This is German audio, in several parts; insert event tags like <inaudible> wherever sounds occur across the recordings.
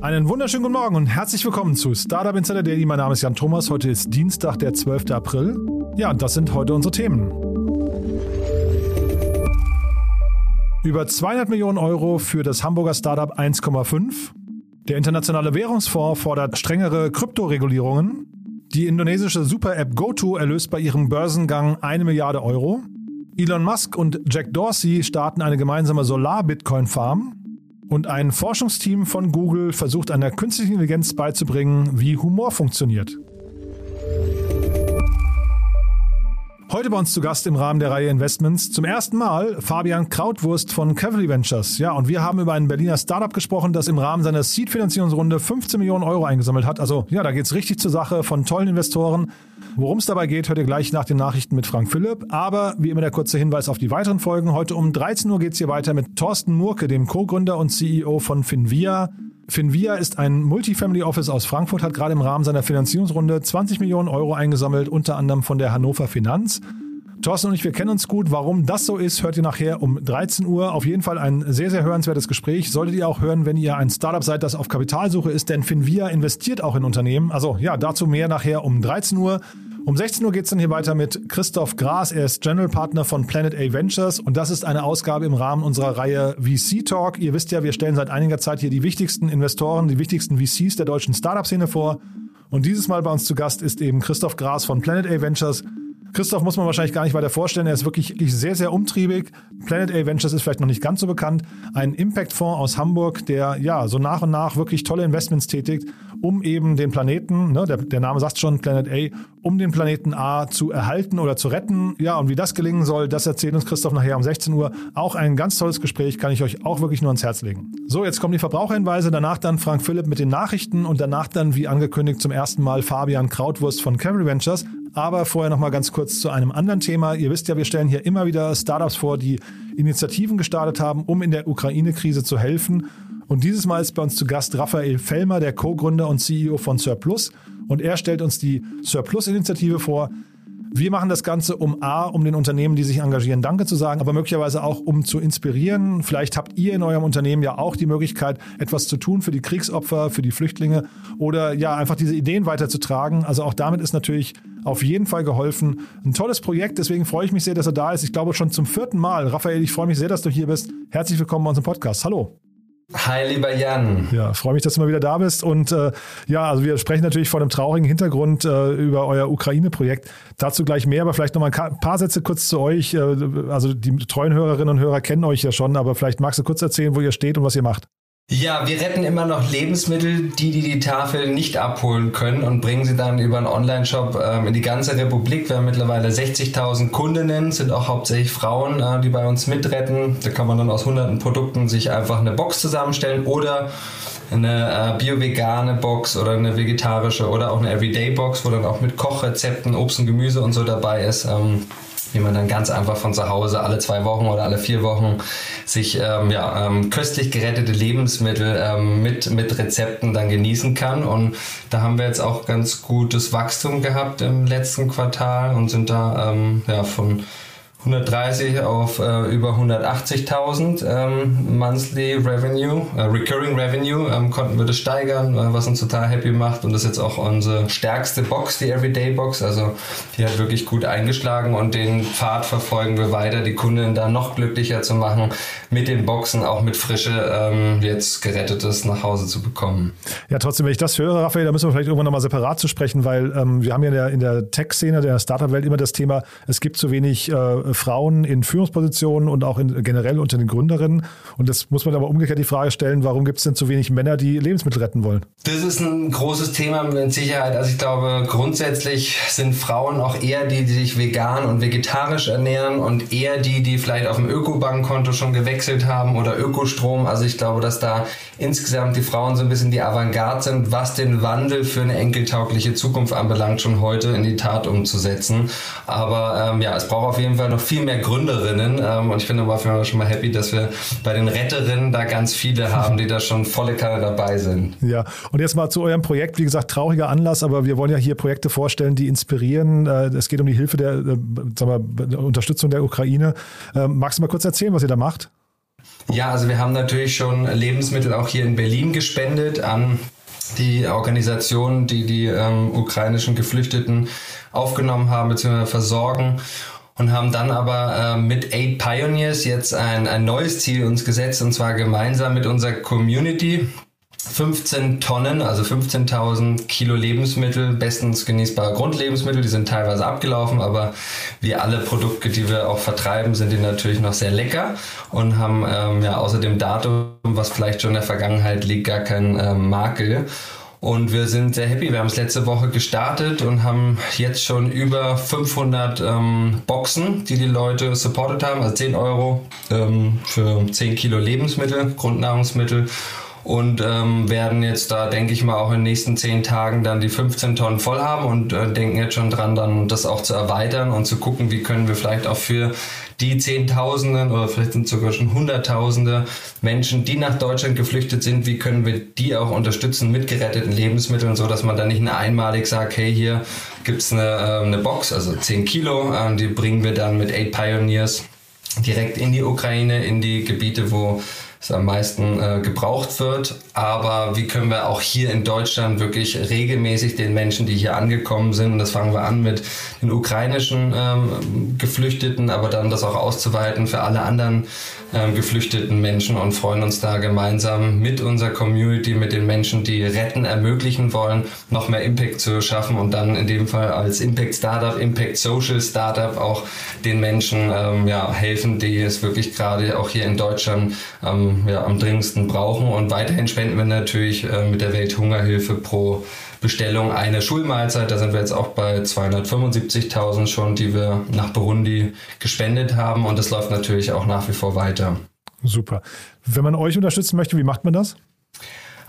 Einen wunderschönen guten Morgen und herzlich willkommen zu Startup Insider Daily. Mein Name ist Jan Thomas. Heute ist Dienstag, der 12. April. Ja, und das sind heute unsere Themen. Über 200 Millionen Euro für das Hamburger Startup 1,5. Der internationale Währungsfonds fordert strengere Kryptoregulierungen. Die indonesische Super-App GoTo erlöst bei ihrem Börsengang eine Milliarde Euro. Elon Musk und Jack Dorsey starten eine gemeinsame Solar-Bitcoin-Farm. Und ein Forschungsteam von Google versucht einer künstlichen Intelligenz beizubringen, wie Humor funktioniert. Heute bei uns zu Gast im Rahmen der Reihe Investments zum ersten Mal Fabian Krautwurst von Cavalry Ventures. Ja, und wir haben über ein Berliner Startup gesprochen, das im Rahmen seiner Seed-Finanzierungsrunde 15 Millionen Euro eingesammelt hat. Also ja, da geht's richtig zur Sache von tollen Investoren. Worum es dabei geht, hört ihr gleich nach den Nachrichten mit Frank Philipp. Aber wie immer der kurze Hinweis auf die weiteren Folgen. Heute um 13 Uhr geht's hier weiter mit Thorsten Murke, dem Co-Gründer und CEO von Finvia. Finvia ist ein Multifamily Office aus Frankfurt, hat gerade im Rahmen seiner Finanzierungsrunde 20 Millionen Euro eingesammelt, unter anderem von der Hannover Finanz. Thorsten und ich, wir kennen uns gut. Warum das so ist, hört ihr nachher um 13 Uhr. Auf jeden Fall ein sehr, sehr hörenswertes Gespräch. Solltet ihr auch hören, wenn ihr ein Startup seid, das auf Kapitalsuche ist, denn Finvia investiert auch in Unternehmen. Also ja, dazu mehr nachher um 13 Uhr. Um 16 Uhr geht es dann hier weiter mit Christoph Gras. Er ist General Partner von Planet A Ventures und das ist eine Ausgabe im Rahmen unserer Reihe VC Talk. Ihr wisst ja, wir stellen seit einiger Zeit hier die wichtigsten Investoren, die wichtigsten VCs der deutschen Startup-Szene vor. Und dieses Mal bei uns zu Gast ist eben Christoph Gras von Planet A Ventures. Christoph muss man wahrscheinlich gar nicht weiter vorstellen. Er ist wirklich sehr, sehr umtriebig. Planet A Ventures ist vielleicht noch nicht ganz so bekannt. Ein Impact-Fonds aus Hamburg, der ja so nach und nach wirklich tolle Investments tätigt, um eben den Planeten, ne, der, der Name sagt schon Planet A, um den Planeten A zu erhalten oder zu retten. Ja, und wie das gelingen soll, das erzählt uns Christoph nachher um 16 Uhr. Auch ein ganz tolles Gespräch, kann ich euch auch wirklich nur ans Herz legen. So, jetzt kommen die Verbraucherhinweise, danach dann Frank Philipp mit den Nachrichten und danach dann, wie angekündigt, zum ersten Mal Fabian Krautwurst von Cavalry Ventures. Aber vorher noch mal ganz kurz zu einem anderen Thema. Ihr wisst ja, wir stellen hier immer wieder Startups vor, die Initiativen gestartet haben, um in der Ukraine-Krise zu helfen. Und dieses Mal ist bei uns zu Gast Raphael Fellmer, der Co-Gründer und CEO von Surplus. Und er stellt uns die Surplus-Initiative vor. Wir machen das Ganze, um A, um den Unternehmen, die sich engagieren, Danke zu sagen, aber möglicherweise auch, um zu inspirieren. Vielleicht habt ihr in eurem Unternehmen ja auch die Möglichkeit, etwas zu tun für die Kriegsopfer, für die Flüchtlinge oder ja, einfach diese Ideen weiterzutragen. Also auch damit ist natürlich auf jeden Fall geholfen. Ein tolles Projekt, deswegen freue ich mich sehr, dass er da ist. Ich glaube schon zum vierten Mal. Raphael, ich freue mich sehr, dass du hier bist. Herzlich willkommen bei unserem Podcast. Hallo. Hi, lieber Jan. Ja, freue mich, dass du mal wieder da bist. Und äh, ja, also wir sprechen natürlich vor einem traurigen Hintergrund äh, über euer Ukraine-Projekt. Dazu gleich mehr, aber vielleicht noch mal ein paar Sätze kurz zu euch. Äh, also die treuen Hörerinnen und Hörer kennen euch ja schon, aber vielleicht magst du kurz erzählen, wo ihr steht und was ihr macht. Ja, wir retten immer noch Lebensmittel, die die die Tafel nicht abholen können und bringen sie dann über einen Online-Shop ähm, in die ganze Republik. Wir haben mittlerweile 60.000 Kundinnen, sind auch hauptsächlich Frauen, äh, die bei uns mitretten. Da kann man dann aus hunderten Produkten sich einfach eine Box zusammenstellen oder eine äh, bio-vegane Box oder eine vegetarische oder auch eine Everyday-Box, wo dann auch mit Kochrezepten, Obst und Gemüse und so dabei ist. Ähm, wie man dann ganz einfach von zu Hause alle zwei Wochen oder alle vier Wochen sich ähm, ja, ähm, köstlich gerettete Lebensmittel ähm, mit, mit Rezepten dann genießen kann. Und da haben wir jetzt auch ganz gutes Wachstum gehabt im letzten Quartal und sind da ähm, ja, von 130 auf äh, über 180.000 ähm, Monthly Revenue, äh, Recurring Revenue, ähm, konnten wir das steigern, äh, was uns total happy macht und das ist jetzt auch unsere stärkste Box, die Everyday Box, also die hat wirklich gut eingeschlagen und den Pfad verfolgen wir weiter, die Kunden da noch glücklicher zu machen, mit den Boxen auch mit Frische ähm, jetzt gerettetes nach Hause zu bekommen. Ja, trotzdem, wenn ich das höre, Raphael, da müssen wir vielleicht irgendwann nochmal separat zu sprechen, weil ähm, wir haben ja in der, der Tech-Szene, der Startup-Welt immer das Thema, es gibt zu wenig äh, Frauen in Führungspositionen und auch in, generell unter den Gründerinnen. Und das muss man aber umgekehrt die Frage stellen, warum gibt es denn zu wenig Männer, die Lebensmittel retten wollen? Das ist ein großes Thema mit Sicherheit. Also ich glaube, grundsätzlich sind Frauen auch eher die, die sich vegan und vegetarisch ernähren und eher die, die vielleicht auf dem Ökobankkonto schon gewechselt haben oder Ökostrom. Also ich glaube, dass da insgesamt die Frauen so ein bisschen die Avantgarde sind, was den Wandel für eine enkeltaugliche Zukunft anbelangt, schon heute in die Tat umzusetzen. Aber ähm, ja, es braucht auf jeden Fall noch viel mehr Gründerinnen und ich bin aber schon mal happy, dass wir bei den Retterinnen da ganz viele haben, die da schon volle Kanne dabei sind. Ja, und jetzt mal zu eurem Projekt. Wie gesagt, trauriger Anlass, aber wir wollen ja hier Projekte vorstellen, die inspirieren. Äh, es geht um die Hilfe der, äh, sagen wir, der Unterstützung der Ukraine. Ähm, magst du mal kurz erzählen, was ihr da macht? Ja, also wir haben natürlich schon Lebensmittel auch hier in Berlin gespendet an die Organisationen, die die ähm, ukrainischen Geflüchteten aufgenommen haben bzw. versorgen und haben dann aber äh, mit Eight Pioneers jetzt ein, ein neues Ziel uns gesetzt und zwar gemeinsam mit unserer Community 15 Tonnen, also 15.000 Kilo Lebensmittel, bestens genießbare Grundlebensmittel, die sind teilweise abgelaufen, aber wie alle Produkte, die wir auch vertreiben, sind die natürlich noch sehr lecker und haben ähm, ja außer dem Datum, was vielleicht schon in der Vergangenheit liegt, gar keinen ähm, Makel. Und wir sind sehr happy. Wir haben es letzte Woche gestartet und haben jetzt schon über 500 ähm, Boxen, die die Leute supportet haben, also 10 Euro ähm, für 10 Kilo Lebensmittel, Grundnahrungsmittel und ähm, werden jetzt da, denke ich mal, auch in den nächsten zehn Tagen dann die 15 Tonnen voll haben und äh, denken jetzt schon dran, dann das auch zu erweitern und zu gucken, wie können wir vielleicht auch für die Zehntausenden oder vielleicht sind sogar schon Hunderttausende Menschen, die nach Deutschland geflüchtet sind, wie können wir die auch unterstützen mit geretteten Lebensmitteln, so dass man dann nicht einmalig sagt, hey, hier gibt's eine, äh, eine Box, also 10 Kilo, äh, die bringen wir dann mit Aid Pioneers direkt in die Ukraine, in die Gebiete, wo es am meisten äh, gebraucht wird. Aber wie können wir auch hier in Deutschland wirklich regelmäßig den Menschen, die hier angekommen sind, und das fangen wir an mit den ukrainischen ähm, Geflüchteten, aber dann das auch auszuweiten für alle anderen ähm, geflüchteten Menschen und freuen uns da gemeinsam mit unserer Community, mit den Menschen, die retten, ermöglichen wollen, noch mehr Impact zu schaffen und dann in dem Fall als Impact Startup, Impact Social Startup auch den Menschen ähm, ja, helfen, die es wirklich gerade auch hier in Deutschland ähm, ja, am dringendsten brauchen. Und weiterhin spenden wir natürlich äh, mit der Welthungerhilfe pro Bestellung eine Schulmahlzeit. Da sind wir jetzt auch bei 275.000 schon, die wir nach Burundi gespendet haben. Und das läuft natürlich auch nach wie vor weiter. Super. Wenn man euch unterstützen möchte, wie macht man das?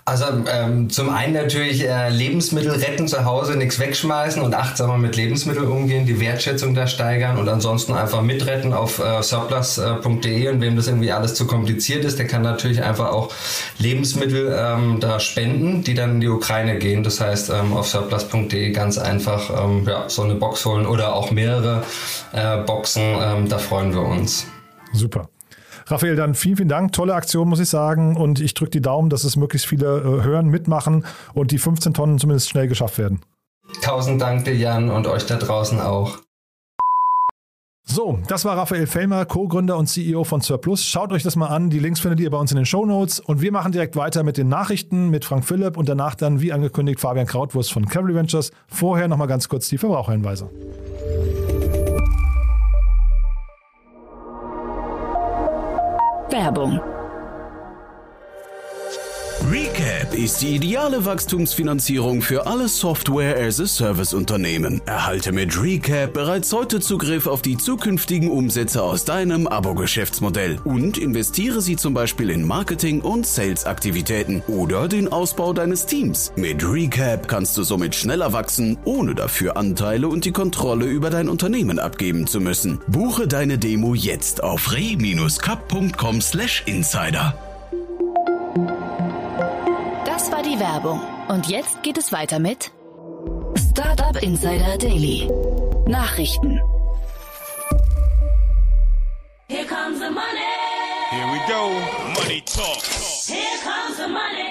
Also ähm, zum einen natürlich äh, Lebensmittel retten zu Hause, nichts wegschmeißen und achtsamer mit Lebensmitteln umgehen, die Wertschätzung da steigern und ansonsten einfach mitretten auf äh, surplus.de und wem das irgendwie alles zu kompliziert ist, der kann natürlich einfach auch Lebensmittel ähm, da spenden, die dann in die Ukraine gehen. Das heißt ähm, auf surplus.de ganz einfach ähm, ja, so eine Box holen oder auch mehrere äh, Boxen. Ähm, da freuen wir uns. Super. Raphael, dann vielen, vielen Dank. Tolle Aktion, muss ich sagen. Und ich drücke die Daumen, dass es möglichst viele äh, hören, mitmachen und die 15 Tonnen zumindest schnell geschafft werden. Tausend Dank dir, Jan, und euch da draußen auch. So, das war Raphael Fellmer, Co-Gründer und CEO von Surplus. Schaut euch das mal an. Die Links findet ihr bei uns in den Show Notes. Und wir machen direkt weiter mit den Nachrichten mit Frank Philipp und danach dann, wie angekündigt, Fabian Krautwurst von Cavalry Ventures. Vorher nochmal ganz kurz die Verbraucherhinweise. Werbung Recap ist die ideale Wachstumsfinanzierung für alle Software-as-a-Service-Unternehmen. Erhalte mit Recap bereits heute Zugriff auf die zukünftigen Umsätze aus deinem Abo-Geschäftsmodell und investiere sie zum Beispiel in Marketing- und Sales-Aktivitäten oder den Ausbau deines Teams. Mit Recap kannst du somit schneller wachsen, ohne dafür Anteile und die Kontrolle über dein Unternehmen abgeben zu müssen. Buche deine Demo jetzt auf re-cup.com/insider. die Werbung. Und jetzt geht es weiter mit Startup Insider Daily. Nachrichten. Here comes the money. Here we go. Money talk. Here comes the money.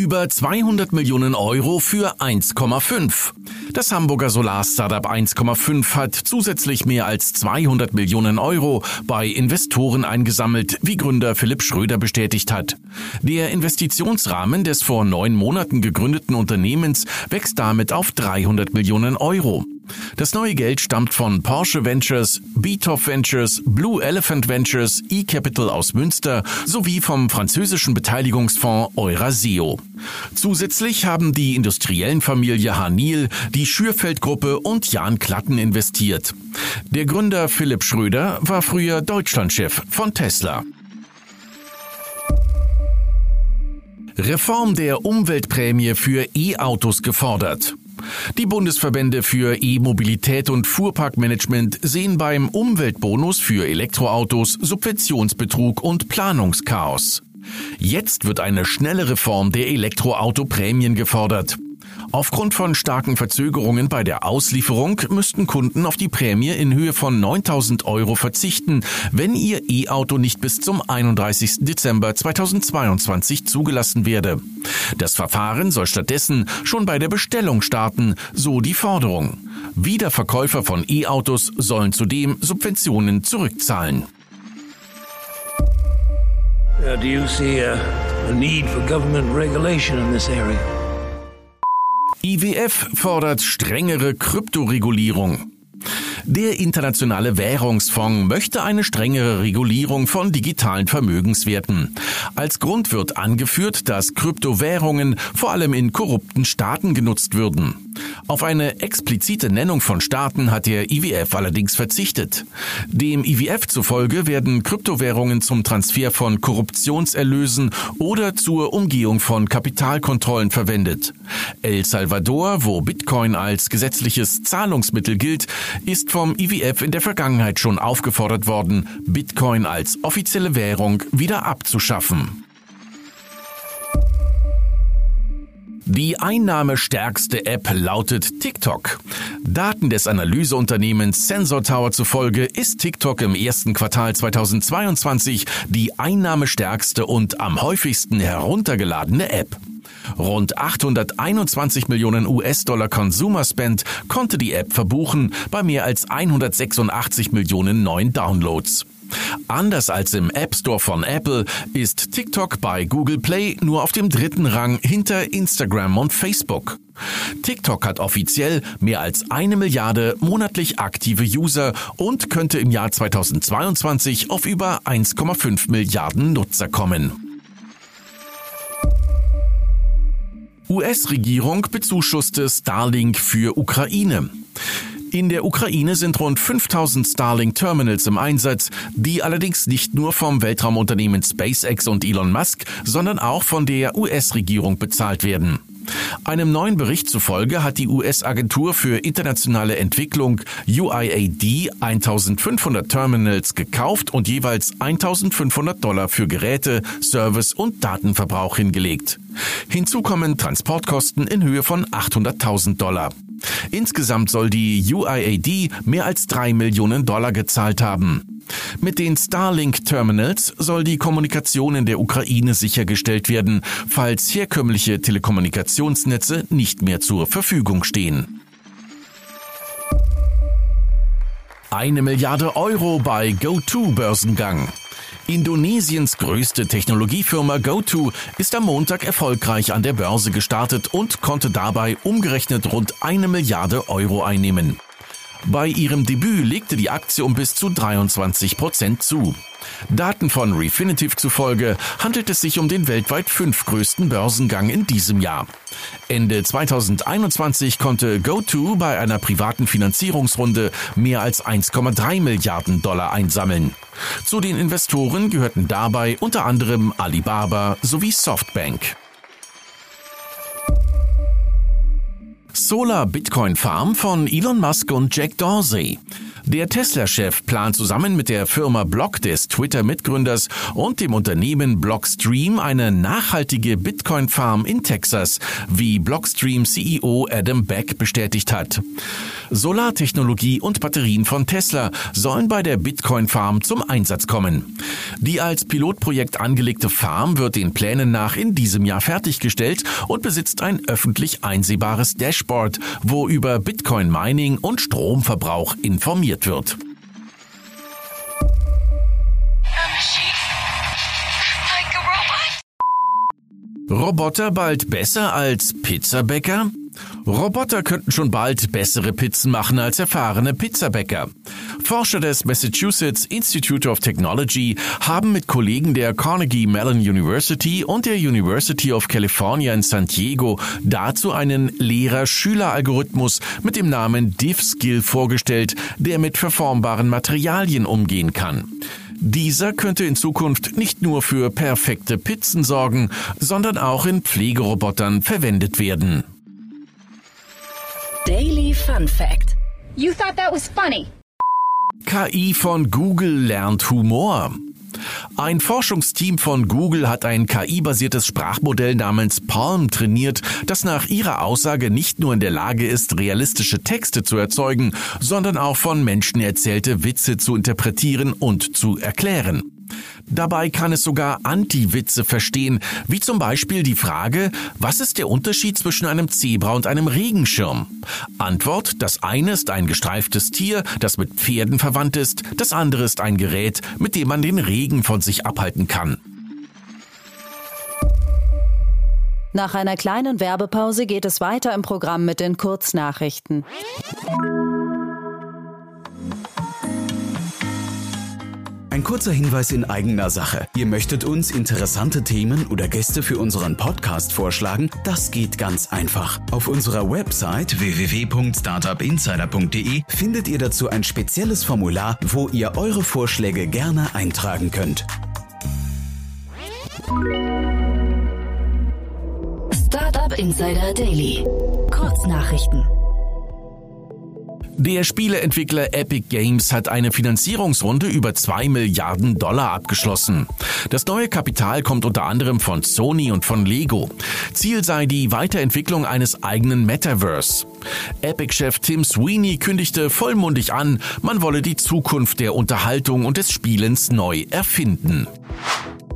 Über 200 Millionen Euro für 1,5. Das Hamburger Solar-Startup 1,5 hat zusätzlich mehr als 200 Millionen Euro bei Investoren eingesammelt, wie Gründer Philipp Schröder bestätigt hat. Der Investitionsrahmen des vor neun Monaten gegründeten Unternehmens wächst damit auf 300 Millionen Euro. Das neue Geld stammt von Porsche Ventures, Beethoff Ventures, Blue Elephant Ventures, eCapital aus Münster sowie vom französischen Beteiligungsfonds Eurasio. Zusätzlich haben die industriellen Familie Hanil, die Schürfeld-Gruppe und Jan Klatten investiert. Der Gründer Philipp Schröder war früher Deutschlandchef von Tesla. Reform der Umweltprämie für E-Autos gefordert. Die Bundesverbände für E-Mobilität und Fuhrparkmanagement sehen beim Umweltbonus für Elektroautos Subventionsbetrug und Planungschaos. Jetzt wird eine schnelle Reform der Elektroautoprämien gefordert. Aufgrund von starken Verzögerungen bei der Auslieferung müssten Kunden auf die Prämie in Höhe von 9000 Euro verzichten, wenn ihr E-Auto nicht bis zum 31. Dezember 2022 zugelassen werde. Das Verfahren soll stattdessen schon bei der Bestellung starten, so die Forderung. Wiederverkäufer von E-Autos sollen zudem Subventionen zurückzahlen. Uh, do you see a, a need for government regulation in this area? IWF fordert strengere Kryptoregulierung. Der Internationale Währungsfonds möchte eine strengere Regulierung von digitalen Vermögenswerten. Als Grund wird angeführt, dass Kryptowährungen vor allem in korrupten Staaten genutzt würden. Auf eine explizite Nennung von Staaten hat der IWF allerdings verzichtet. Dem IWF zufolge werden Kryptowährungen zum Transfer von Korruptionserlösen oder zur Umgehung von Kapitalkontrollen verwendet. El Salvador, wo Bitcoin als gesetzliches Zahlungsmittel gilt, ist vom IWF in der Vergangenheit schon aufgefordert worden, Bitcoin als offizielle Währung wieder abzuschaffen. Die einnahmestärkste App lautet TikTok. Daten des Analyseunternehmens Sensor Tower zufolge ist TikTok im ersten Quartal 2022 die einnahmestärkste und am häufigsten heruntergeladene App. Rund 821 Millionen US-Dollar Consumer Spend konnte die App verbuchen bei mehr als 186 Millionen neuen Downloads. Anders als im App Store von Apple ist TikTok bei Google Play nur auf dem dritten Rang hinter Instagram und Facebook. TikTok hat offiziell mehr als eine Milliarde monatlich aktive User und könnte im Jahr 2022 auf über 1,5 Milliarden Nutzer kommen. US-Regierung bezuschusste Starlink für Ukraine. In der Ukraine sind rund 5000 Starlink-Terminals im Einsatz, die allerdings nicht nur vom Weltraumunternehmen SpaceX und Elon Musk, sondern auch von der US-Regierung bezahlt werden. Einem neuen Bericht zufolge hat die US-Agentur für internationale Entwicklung UIAD 1500 Terminals gekauft und jeweils 1500 Dollar für Geräte, Service und Datenverbrauch hingelegt. Hinzu kommen Transportkosten in Höhe von 800.000 Dollar. Insgesamt soll die UIAD mehr als drei Millionen Dollar gezahlt haben. Mit den Starlink-Terminals soll die Kommunikation in der Ukraine sichergestellt werden, falls herkömmliche Telekommunikationsnetze nicht mehr zur Verfügung stehen. Eine Milliarde Euro bei GoTo-Börsengang. Indonesiens größte Technologiefirma GoTo ist am Montag erfolgreich an der Börse gestartet und konnte dabei umgerechnet rund eine Milliarde Euro einnehmen. Bei ihrem Debüt legte die Aktie um bis zu 23 Prozent zu. Daten von Refinitiv zufolge handelt es sich um den weltweit fünftgrößten Börsengang in diesem Jahr. Ende 2021 konnte GoTo bei einer privaten Finanzierungsrunde mehr als 1,3 Milliarden Dollar einsammeln. Zu den Investoren gehörten dabei unter anderem Alibaba sowie Softbank. Solar Bitcoin Farm von Elon Musk und Jack Dorsey. Der Tesla-Chef plant zusammen mit der Firma Block des Twitter-Mitgründers und dem Unternehmen Blockstream eine nachhaltige Bitcoin-Farm in Texas, wie Blockstream-CEO Adam Beck bestätigt hat. Solartechnologie und Batterien von Tesla sollen bei der Bitcoin-Farm zum Einsatz kommen. Die als Pilotprojekt angelegte Farm wird den Plänen nach in diesem Jahr fertiggestellt und besitzt ein öffentlich einsehbares Dashboard, wo über Bitcoin-Mining und Stromverbrauch informiert wird. Roboter bald besser als Pizzabäcker? Roboter könnten schon bald bessere Pizzen machen als erfahrene Pizzabäcker. Forscher des Massachusetts Institute of Technology haben mit Kollegen der Carnegie Mellon University und der University of California in San Diego dazu einen Lehrer-Schüler-Algorithmus mit dem Namen DivSkill vorgestellt, der mit verformbaren Materialien umgehen kann. Dieser könnte in Zukunft nicht nur für perfekte Pizzen sorgen, sondern auch in Pflegerobotern verwendet werden. Daily Fun Fact. You thought that was funny. KI von Google lernt Humor. Ein Forschungsteam von Google hat ein KI-basiertes Sprachmodell namens Palm trainiert, das nach ihrer Aussage nicht nur in der Lage ist, realistische Texte zu erzeugen, sondern auch von Menschen erzählte Witze zu interpretieren und zu erklären. Dabei kann es sogar Anti-Witze verstehen, wie zum Beispiel die Frage, was ist der Unterschied zwischen einem Zebra und einem Regenschirm? Antwort, das eine ist ein gestreiftes Tier, das mit Pferden verwandt ist, das andere ist ein Gerät, mit dem man den Regen von sich abhalten kann. Nach einer kleinen Werbepause geht es weiter im Programm mit den Kurznachrichten. Ein kurzer Hinweis in eigener Sache. Ihr möchtet uns interessante Themen oder Gäste für unseren Podcast vorschlagen? Das geht ganz einfach. Auf unserer Website www.startupinsider.de findet ihr dazu ein spezielles Formular, wo ihr eure Vorschläge gerne eintragen könnt. Startup Insider Daily. Kurznachrichten. Der Spieleentwickler Epic Games hat eine Finanzierungsrunde über 2 Milliarden Dollar abgeschlossen. Das neue Kapital kommt unter anderem von Sony und von Lego. Ziel sei die Weiterentwicklung eines eigenen Metaverse. Epic-Chef Tim Sweeney kündigte vollmundig an, man wolle die Zukunft der Unterhaltung und des Spielens neu erfinden.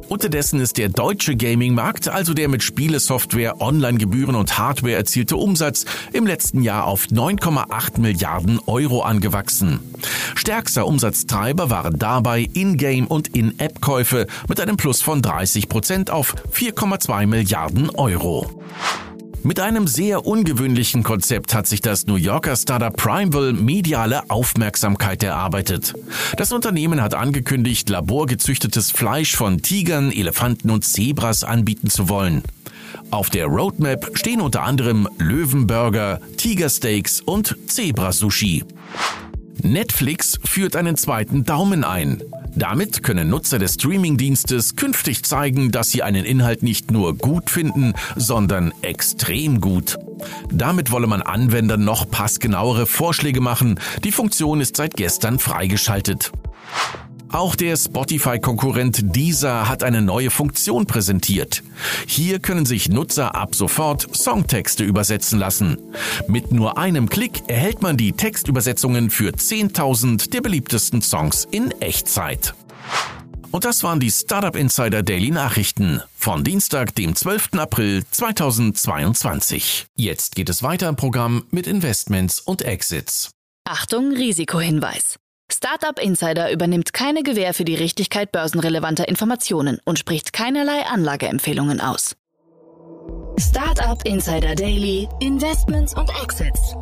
Unterdessen ist der deutsche Gaming-Markt, also der mit Spielesoftware, Online-Gebühren und Hardware erzielte Umsatz, im letzten Jahr auf 9,8 Milliarden Euro angewachsen. Stärkster Umsatztreiber waren dabei In-Game- und In-App-Käufe mit einem Plus von 30 Prozent auf 4,2 Milliarden Euro. Mit einem sehr ungewöhnlichen Konzept hat sich das New Yorker Startup Primeville mediale Aufmerksamkeit erarbeitet. Das Unternehmen hat angekündigt, laborgezüchtetes Fleisch von Tigern, Elefanten und Zebras anbieten zu wollen. Auf der Roadmap stehen unter anderem Löwenburger, Tigersteaks und Zebra-Sushi. Netflix führt einen zweiten Daumen ein. Damit können Nutzer des Streamingdienstes künftig zeigen, dass sie einen Inhalt nicht nur gut finden, sondern extrem gut. Damit wolle man Anwendern noch passgenauere Vorschläge machen. Die Funktion ist seit gestern freigeschaltet. Auch der Spotify-Konkurrent Deezer hat eine neue Funktion präsentiert. Hier können sich Nutzer ab sofort Songtexte übersetzen lassen. Mit nur einem Klick erhält man die Textübersetzungen für 10.000 der beliebtesten Songs in Echtzeit. Und das waren die Startup Insider Daily Nachrichten von Dienstag, dem 12. April 2022. Jetzt geht es weiter im Programm mit Investments und Exits. Achtung, Risikohinweis. Startup Insider übernimmt keine Gewähr für die Richtigkeit börsenrelevanter Informationen und spricht keinerlei Anlageempfehlungen aus. Startup Insider Daily, Investments und Exits.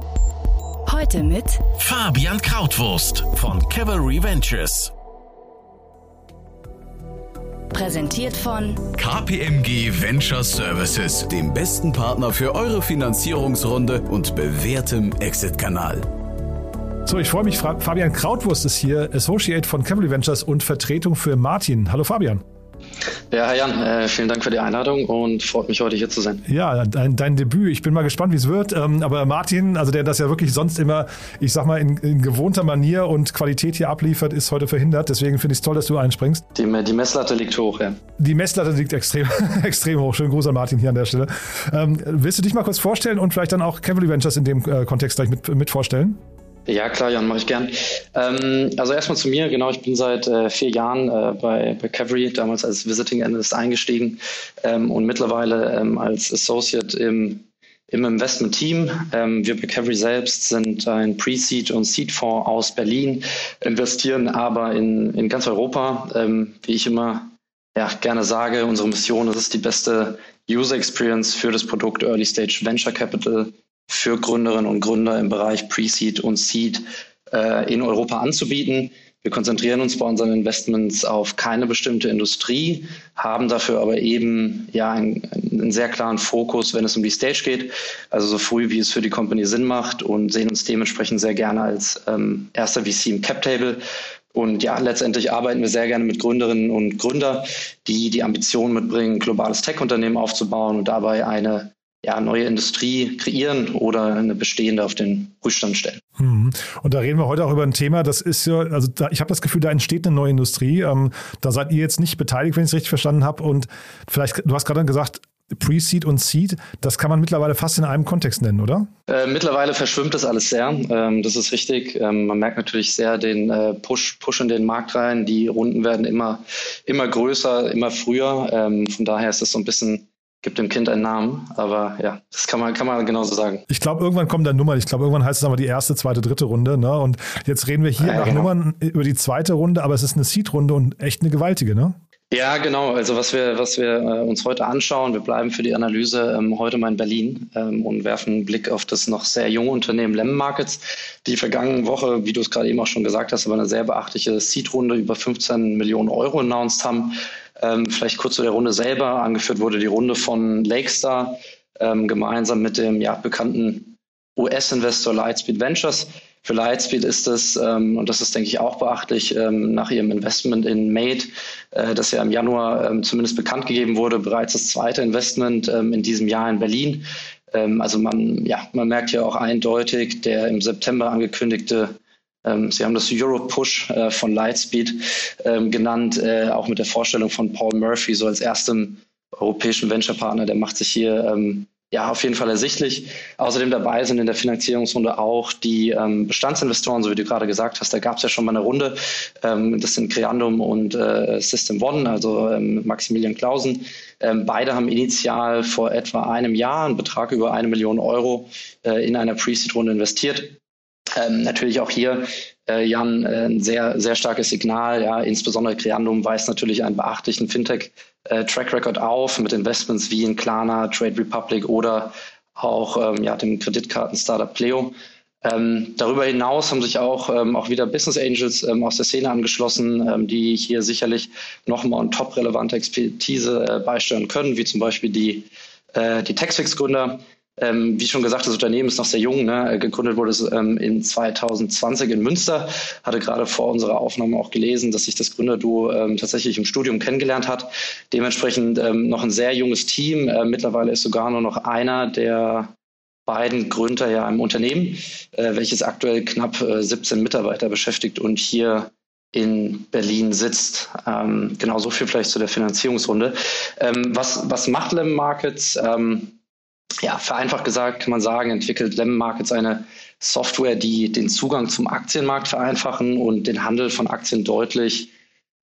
Heute mit Fabian Krautwurst von Cavalry Ventures. Präsentiert von KPMG Venture Services, dem besten Partner für eure Finanzierungsrunde und bewährtem Exit-Kanal. So, ich freue mich. Fabian Krautwurst ist hier, Associate von Cavalry Ventures und Vertretung für Martin. Hallo Fabian. Ja, Herr Jan, äh, vielen Dank für die Einladung und freut mich heute hier zu sein. Ja, dein, dein Debüt. Ich bin mal gespannt, wie es wird. Ähm, aber Martin, also der das ja wirklich sonst immer, ich sag mal, in, in gewohnter Manier und Qualität hier abliefert, ist heute verhindert. Deswegen finde ich es toll, dass du einspringst. Die, die, Messlatte liegt hoch, ja. Die Messlatte liegt extrem, <laughs> extrem hoch. Schönen Gruß an Martin hier an der Stelle. Ähm, willst du dich mal kurz vorstellen und vielleicht dann auch Cavalry Ventures in dem äh, Kontext gleich mit, mit vorstellen? Ja, klar, Jan, mache ich gern. Ähm, also erstmal zu mir, genau, ich bin seit äh, vier Jahren äh, bei, bei Cavalry, damals als Visiting Analyst eingestiegen ähm, und mittlerweile ähm, als Associate im, im Investment-Team. Ähm, wir bei Cavalry selbst sind ein Pre-Seed- und Seed-Fonds aus Berlin, investieren aber in, in ganz Europa. Ähm, wie ich immer ja, gerne sage, unsere Mission ist es, die beste User Experience für das Produkt Early Stage Venture Capital für Gründerinnen und Gründer im Bereich Pre-Seed und Seed äh, in Europa anzubieten. Wir konzentrieren uns bei unseren Investments auf keine bestimmte Industrie, haben dafür aber eben ja einen, einen, sehr klaren Fokus, wenn es um die Stage geht, also so früh wie es für die Company Sinn macht und sehen uns dementsprechend sehr gerne als ähm, erster VC im Cap Table. Und ja, letztendlich arbeiten wir sehr gerne mit Gründerinnen und Gründern, die die Ambition mitbringen, globales Tech-Unternehmen aufzubauen und dabei eine ja, neue Industrie kreieren oder eine bestehende auf den Prüfstand stellen. Mhm. Und da reden wir heute auch über ein Thema, das ist ja, also da, ich habe das Gefühl, da entsteht eine neue Industrie. Ähm, da seid ihr jetzt nicht beteiligt, wenn ich es richtig verstanden habe. Und vielleicht, du hast gerade gesagt, Pre-Seed und Seed, das kann man mittlerweile fast in einem Kontext nennen, oder? Äh, mittlerweile verschwimmt das alles sehr. Ähm, das ist richtig. Ähm, man merkt natürlich sehr den äh, Push, Push in den Markt rein. Die Runden werden immer, immer größer, immer früher. Ähm, von daher ist das so ein bisschen gibt dem Kind einen Namen, aber ja, das kann man, kann man genauso sagen. Ich glaube, irgendwann kommen da Nummern. Ich glaube, irgendwann heißt es aber die erste, zweite, dritte Runde. Ne? Und jetzt reden wir hier ja, nach genau. Nummern über die zweite Runde, aber es ist eine Seed-Runde und echt eine gewaltige, ne? Ja, genau. Also was wir, was wir äh, uns heute anschauen, wir bleiben für die Analyse ähm, heute mal in Berlin ähm, und werfen einen Blick auf das noch sehr junge Unternehmen Lemon Markets, die vergangene Woche, wie du es gerade eben auch schon gesagt hast, aber eine sehr beachtliche Seed-Runde über 15 Millionen Euro announced haben. Ähm, vielleicht kurz zu der Runde selber. Angeführt wurde die Runde von Lakestar ähm, gemeinsam mit dem ja, bekannten US-Investor Lightspeed Ventures. Für Lightspeed ist es, ähm, und das ist, denke ich, auch beachtlich, ähm, nach ihrem Investment in Made, äh, das ja im Januar ähm, zumindest bekannt gegeben wurde, bereits das zweite Investment ähm, in diesem Jahr in Berlin. also man, ja, man merkt ja auch eindeutig, der im September angekündigte ähm, Sie haben das Europe Push äh, von Lightspeed ähm, genannt, äh, auch mit der Vorstellung von Paul Murphy, so als erstem europäischen Venture-Partner, der macht sich hier ähm, ja auf jeden Fall ersichtlich. Außerdem dabei sind in der Finanzierungsrunde auch die ähm, Bestandsinvestoren, so wie du gerade gesagt hast. Da gab es ja schon mal eine Runde. Ähm, das sind Creandum und äh, System One, also ähm, Maximilian Clausen. Ähm, beide haben initial vor etwa einem Jahr einen Betrag über eine Million Euro äh, in einer Pre-Seed-Runde investiert. Ähm, natürlich auch hier, äh, Jan, äh, ein sehr, sehr starkes Signal. Ja, insbesondere Creandum weist natürlich einen beachtlichen Fintech-Track äh, Record auf mit Investments wie in Klarna, Trade Republic oder auch ähm, ja, dem Kreditkarten-Startup Pleo. Ähm, darüber hinaus haben sich auch, ähm, auch wieder Business Angels ähm, aus der Szene angeschlossen, ähm, die hier sicherlich nochmal on top relevante Expertise äh, beisteuern können, wie zum Beispiel die, äh, die Taxfix-Gründer, ähm, wie schon gesagt, das Unternehmen ist noch sehr jung. Ne? Gegründet wurde es ähm, in 2020 in Münster. Hatte gerade vor unserer Aufnahme auch gelesen, dass sich das Gründerduo ähm, tatsächlich im Studium kennengelernt hat. Dementsprechend ähm, noch ein sehr junges Team. Äh, mittlerweile ist sogar nur noch einer der beiden Gründer ja im Unternehmen, äh, welches aktuell knapp äh, 17 Mitarbeiter beschäftigt und hier in Berlin sitzt. Ähm, genau so viel vielleicht zu der Finanzierungsrunde. Ähm, was, was macht Lemon Markets? Ja, vereinfacht gesagt kann man sagen, entwickelt Lemon Markets eine Software, die den Zugang zum Aktienmarkt vereinfachen und den Handel von Aktien deutlich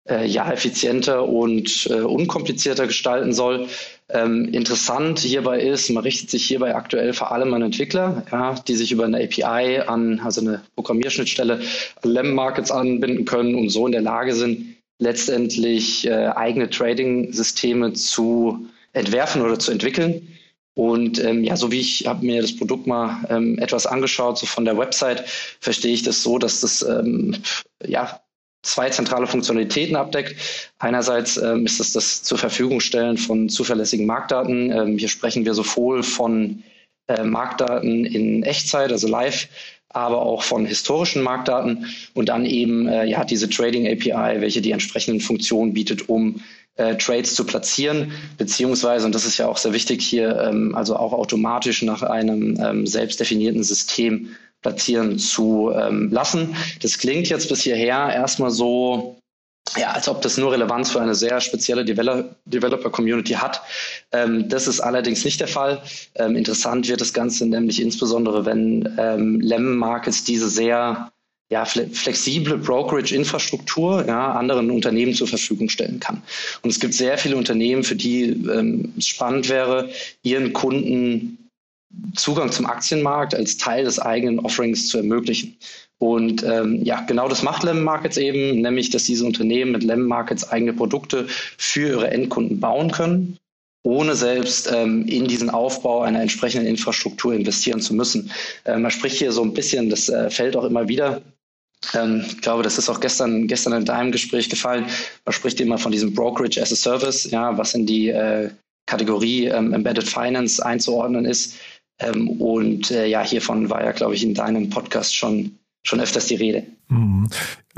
äh, ja, effizienter und äh, unkomplizierter gestalten soll. Ähm, interessant hierbei ist, man richtet sich hierbei aktuell vor allem an Entwickler, ja, die sich über eine API an, also eine Programmierschnittstelle an Lemon Markets anbinden können und so in der Lage sind, letztendlich äh, eigene Trading-Systeme zu entwerfen oder zu entwickeln. Und ähm, ja, so wie ich habe mir das Produkt mal ähm, etwas angeschaut, so von der Website, verstehe ich das so, dass das ähm, ja zwei zentrale Funktionalitäten abdeckt. Einerseits ähm, ist es das zur Verfügung stellen von zuverlässigen Marktdaten. Ähm, hier sprechen wir sowohl von äh, Marktdaten in Echtzeit, also live, aber auch von historischen Marktdaten und dann eben äh, ja diese Trading API, welche die entsprechenden Funktionen bietet, um äh, Trades zu platzieren, beziehungsweise, und das ist ja auch sehr wichtig hier, ähm, also auch automatisch nach einem ähm, selbstdefinierten System platzieren zu ähm, lassen. Das klingt jetzt bis hierher erstmal so, ja, als ob das nur Relevanz für eine sehr spezielle Developer-Community hat. Ähm, das ist allerdings nicht der Fall. Ähm, interessant wird das Ganze nämlich insbesondere, wenn ähm, Lemon Markets diese sehr ja, flexible Brokerage-Infrastruktur ja, anderen Unternehmen zur Verfügung stellen kann. Und es gibt sehr viele Unternehmen, für die ähm, es spannend wäre, ihren Kunden Zugang zum Aktienmarkt als Teil des eigenen Offerings zu ermöglichen. Und ähm, ja, genau das macht Lemon Markets eben, nämlich dass diese Unternehmen mit Lemon Markets eigene Produkte für ihre Endkunden bauen können, ohne selbst ähm, in diesen Aufbau einer entsprechenden Infrastruktur investieren zu müssen. Äh, man spricht hier so ein bisschen, das äh, fällt auch immer wieder. Ähm, ich glaube, das ist auch gestern, gestern in deinem Gespräch gefallen. Man spricht immer von diesem Brokerage as a Service, ja, was in die äh, Kategorie ähm, Embedded Finance einzuordnen ist. Ähm, und äh, ja, hiervon war ja, glaube ich, in deinem Podcast schon schon öfters die Rede.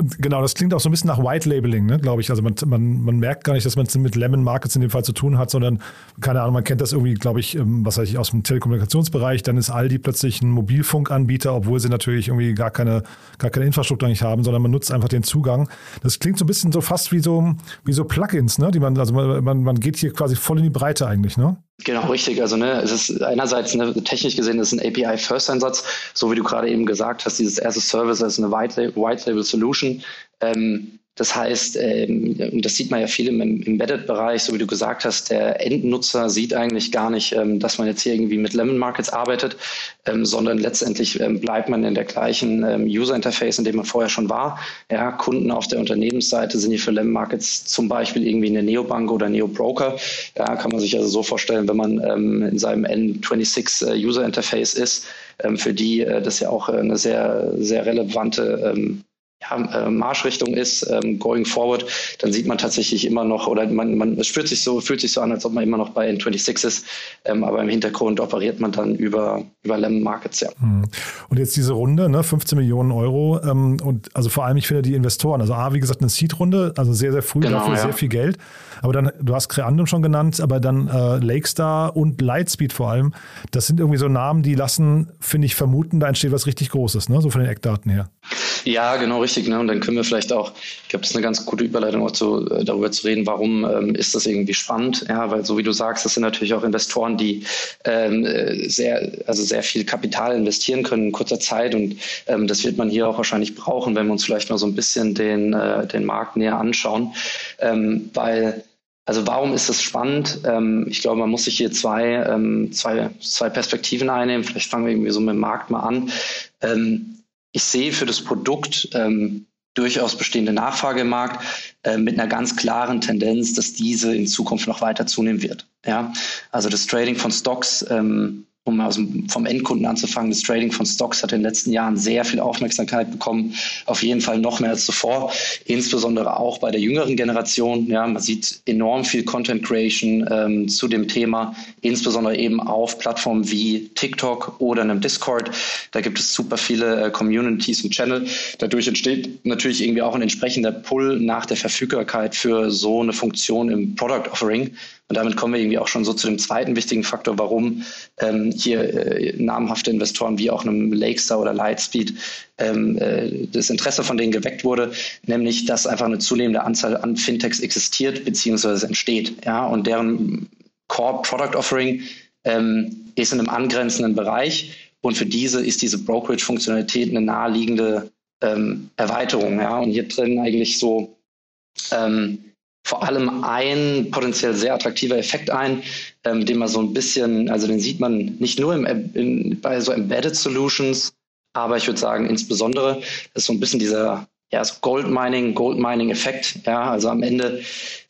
Genau, das klingt auch so ein bisschen nach White Labeling, ne, glaube ich. Also man, man, man merkt gar nicht, dass man es mit Lemon Markets in dem Fall zu tun hat, sondern, keine Ahnung, man kennt das irgendwie, glaube ich, ähm, was weiß ich, aus dem Telekommunikationsbereich. Dann ist Aldi plötzlich ein Mobilfunkanbieter, obwohl sie natürlich irgendwie gar keine, gar keine Infrastruktur nicht haben, sondern man nutzt einfach den Zugang. Das klingt so ein bisschen so fast wie so, wie so Plugins, ne, die man, also man, man geht hier quasi voll in die Breite eigentlich, ne? Genau, richtig. Also ne, es ist einerseits ne, technisch gesehen ist ein API-First-Einsatz, so wie du gerade eben gesagt hast, dieses as a Service als eine White-Label-Solution. Ähm, das heißt, ähm, das sieht man ja viel im Embedded-Bereich, so wie du gesagt hast, der Endnutzer sieht eigentlich gar nicht, ähm, dass man jetzt hier irgendwie mit Lemon Markets arbeitet, ähm, sondern letztendlich bleibt man in der gleichen User-Interface, in dem man vorher schon war. Ja, Kunden auf der Unternehmensseite sind hier für Lemon Markets zum Beispiel irgendwie eine Neobank oder Neobroker. Ja, kann man sich also so vorstellen, wenn man in seinem N26 äh, User-Interface ist, für die äh, das ja auch äh, eine sehr, sehr relevante ja, äh, Marschrichtung ist, ähm, going forward, dann sieht man tatsächlich immer noch, oder man, man es fühlt sich so, fühlt sich so an, als ob man immer noch bei N26 ist, ähm, aber im Hintergrund operiert man dann über, über Lemon Markets, ja. Hm. Und jetzt diese Runde, ne, 15 Millionen Euro, ähm, und also vor allem, ich finde die Investoren, also A, wie gesagt, eine Seed-Runde, also sehr, sehr früh, genau, dafür ja. sehr viel Geld, aber dann, du hast Creandum schon genannt, aber dann äh, Lakestar und Lightspeed vor allem, das sind irgendwie so Namen, die lassen, finde ich, vermuten, da entsteht was richtig Großes, ne, so von den Eckdaten her. Ja, genau richtig. Ne? Und dann können wir vielleicht auch, ich glaube, das ist eine ganz gute Überleitung auch zu, äh, darüber zu reden, warum ähm, ist das irgendwie spannend? Ja, weil so wie du sagst, das sind natürlich auch Investoren, die ähm, äh, sehr, also sehr viel Kapital investieren können in kurzer Zeit. Und ähm, das wird man hier auch wahrscheinlich brauchen, wenn wir uns vielleicht mal so ein bisschen den, äh, den Markt näher anschauen. Ähm, weil also warum ist das spannend? Ähm, ich glaube, man muss sich hier zwei, ähm, zwei, zwei Perspektiven einnehmen. Vielleicht fangen wir irgendwie so mit dem Markt mal an. Ich sehe für das Produkt ähm, durchaus bestehende Nachfrage im Markt äh, mit einer ganz klaren Tendenz, dass diese in Zukunft noch weiter zunehmen wird. Ja, also das Trading von Stocks ähm, um aus dem, vom Endkunden anzufangen, das Trading von Stocks hat in den letzten Jahren sehr viel Aufmerksamkeit bekommen, auf jeden Fall noch mehr als zuvor, insbesondere auch bei der jüngeren Generation. Ja, man sieht enorm viel Content Creation ähm, zu dem Thema, insbesondere eben auf Plattformen wie TikTok oder einem Discord. Da gibt es super viele äh, Communities und Channel. Dadurch entsteht natürlich irgendwie auch ein entsprechender Pull nach der Verfügbarkeit für so eine Funktion im Product Offering. Und damit kommen wir irgendwie auch schon so zu dem zweiten wichtigen Faktor, warum ähm, hier äh, namhafte Investoren wie auch einem Lakestar oder Lightspeed ähm, äh, das Interesse von denen geweckt wurde, nämlich dass einfach eine zunehmende Anzahl an Fintechs existiert bzw. entsteht. Ja, und deren Core Product Offering ähm, ist in einem angrenzenden Bereich. Und für diese ist diese Brokerage-Funktionalität eine naheliegende ähm, Erweiterung. Ja, und hier drin eigentlich so ähm, vor allem ein potenziell sehr attraktiver Effekt ein, ähm, den man so ein bisschen, also den sieht man nicht nur im, in, bei so Embedded Solutions, aber ich würde sagen insbesondere, das ist so ein bisschen dieser ja, so Gold Mining, Gold Mining Effekt. Ja, also am Ende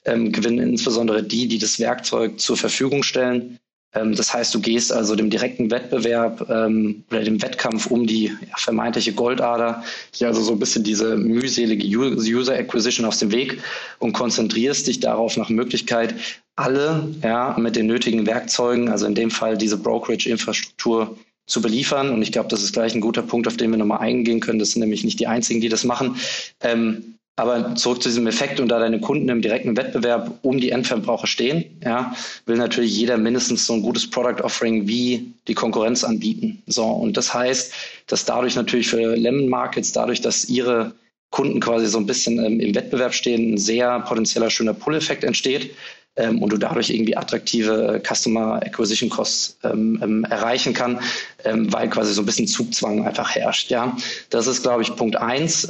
ähm, gewinnen insbesondere die, die das Werkzeug zur Verfügung stellen, das heißt, du gehst also dem direkten Wettbewerb ähm, oder dem Wettkampf um die ja, vermeintliche Goldader, hier also so ein bisschen diese mühselige User Acquisition aus dem Weg und konzentrierst dich darauf nach Möglichkeit, alle ja, mit den nötigen Werkzeugen, also in dem Fall diese Brokerage-Infrastruktur zu beliefern. Und ich glaube, das ist gleich ein guter Punkt, auf den wir nochmal eingehen können. Das sind nämlich nicht die einzigen, die das machen. Ähm, Aber zurück zu diesem Effekt und da deine Kunden im direkten Wettbewerb um die Endverbraucher stehen, ja, will natürlich jeder mindestens so ein gutes Product Offering wie die Konkurrenz anbieten. So, und das heißt, dass dadurch natürlich für Lemon Markets, dadurch, dass ihre Kunden quasi so ein bisschen ähm, im Wettbewerb stehen, ein sehr potenzieller schöner Pull-Effekt entsteht ähm, und du dadurch irgendwie attraktive Customer Acquisition Costs ähm, ähm, erreichen kann, ähm, weil quasi so ein bisschen Zugzwang einfach herrscht. Ja, das ist, glaube ich, Punkt eins.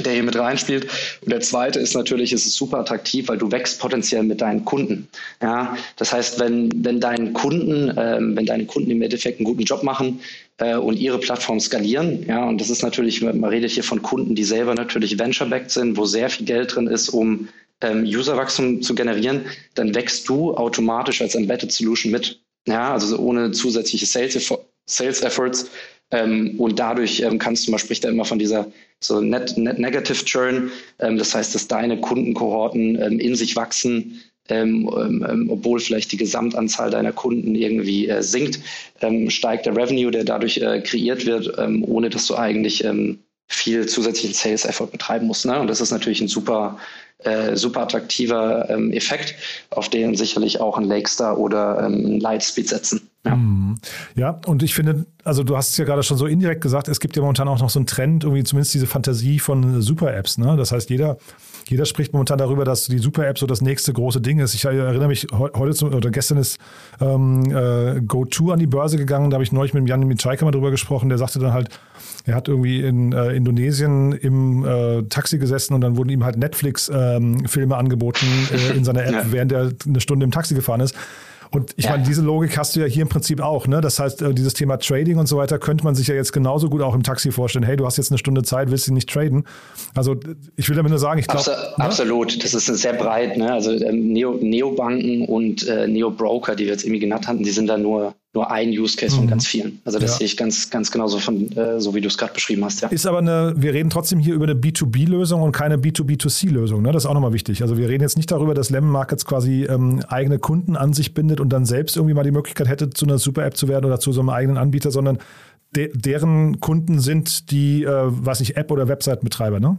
Der hier mit reinspielt. Und der zweite ist natürlich, es ist super attraktiv, weil du wächst potenziell mit deinen Kunden. Ja, das heißt, wenn, wenn deinen Kunden, ähm, wenn deine Kunden im Endeffekt einen guten Job machen äh, und ihre Plattform skalieren, ja, und das ist natürlich, man redet hier von Kunden, die selber natürlich venture-backed sind, wo sehr viel Geld drin ist, um ähm, Userwachstum zu generieren, dann wächst du automatisch als Embedded Solution mit. Ja, also ohne zusätzliche Sales, Sales Efforts ähm, und dadurch ähm, kannst du, man spricht da immer von dieser so Net, Net Negative Churn. Ähm, das heißt, dass deine Kundenkohorten ähm, in sich wachsen, ähm, ähm, obwohl vielleicht die Gesamtanzahl deiner Kunden irgendwie äh, sinkt, steigt der Revenue, der dadurch äh, kreiert wird, ohne dass du eigentlich viel zusätzlichen Sales Effort betreiben musst. Ne? Und das ist natürlich ein super, äh, super attraktiver Effekt, auf den sicherlich auch ein Lakestar oder ein Lightspeed setzen. Ja. Mhm. ja, und ich finde, also du hast es ja gerade schon so indirekt gesagt, es gibt ja momentan auch noch so einen Trend, irgendwie zumindest diese Fantasie von Super-Apps. Ne? Das heißt, jeder, jeder spricht momentan darüber, dass die Super-App so das nächste große Ding ist. Ich erinnere mich, heute zum, oder gestern ist ähm, äh, GoTo an die Börse gegangen, da habe ich neulich mit Jan Mitschaiker mal drüber gesprochen, der sagte dann halt, er hat irgendwie in äh, Indonesien im äh, Taxi gesessen und dann wurden ihm halt Netflix-Filme ähm, angeboten äh, in seiner App, ja. während er eine Stunde im Taxi gefahren ist. Und ich ja. meine, diese Logik hast du ja hier im Prinzip auch. Ne? Das heißt, äh, dieses Thema Trading und so weiter könnte man sich ja jetzt genauso gut auch im Taxi vorstellen. Hey, du hast jetzt eine Stunde Zeit, willst du nicht traden? Also ich will damit nur sagen, ich glaube. Absolut, ne? absolut, das ist sehr breit. Ne? Also ähm, Neo, Neobanken und äh, Neo-Broker, die wir jetzt irgendwie genannt hatten, die sind da nur nur ein Use Case mhm. von ganz vielen. Also das ja. sehe ich ganz, ganz genauso von, äh, so wie du es gerade beschrieben hast. Ja. Ist aber eine, wir reden trotzdem hier über eine B2B-Lösung und keine B2B2C-Lösung. Ne? Das ist auch nochmal wichtig. Also wir reden jetzt nicht darüber, dass Lemon Markets quasi ähm, eigene Kunden an sich bindet und dann selbst irgendwie mal die Möglichkeit hätte, zu einer Super-App zu werden oder zu so einem eigenen Anbieter, sondern de deren Kunden sind die, äh, weiß nicht, App- oder Website-Betreiber, ne?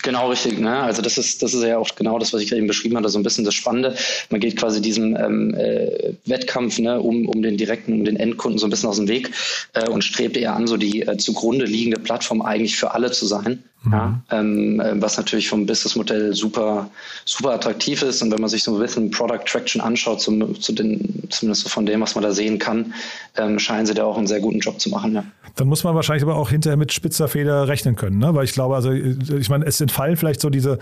Genau, richtig. Ne? Also das ist, das ist ja auch genau das, was ich eben beschrieben hatte, so ein bisschen das Spannende. Man geht quasi diesem ähm, äh, Wettkampf ne, um, um den direkten, um den Endkunden so ein bisschen aus dem Weg äh, und strebt eher an, so die äh, zugrunde liegende Plattform eigentlich für alle zu sein. Mhm. Ja, ähm, äh, was natürlich vom Businessmodell super, super attraktiv ist. Und wenn man sich so ein bisschen Product Traction anschaut, zum, zu den, zumindest so von dem, was man da sehen kann, ähm, scheinen sie da auch einen sehr guten Job zu machen. Ja. Dann muss man wahrscheinlich aber auch hinterher mit spitzer Feder rechnen können, ne? Weil ich glaube, also ich meine, es entfallen vielleicht so diese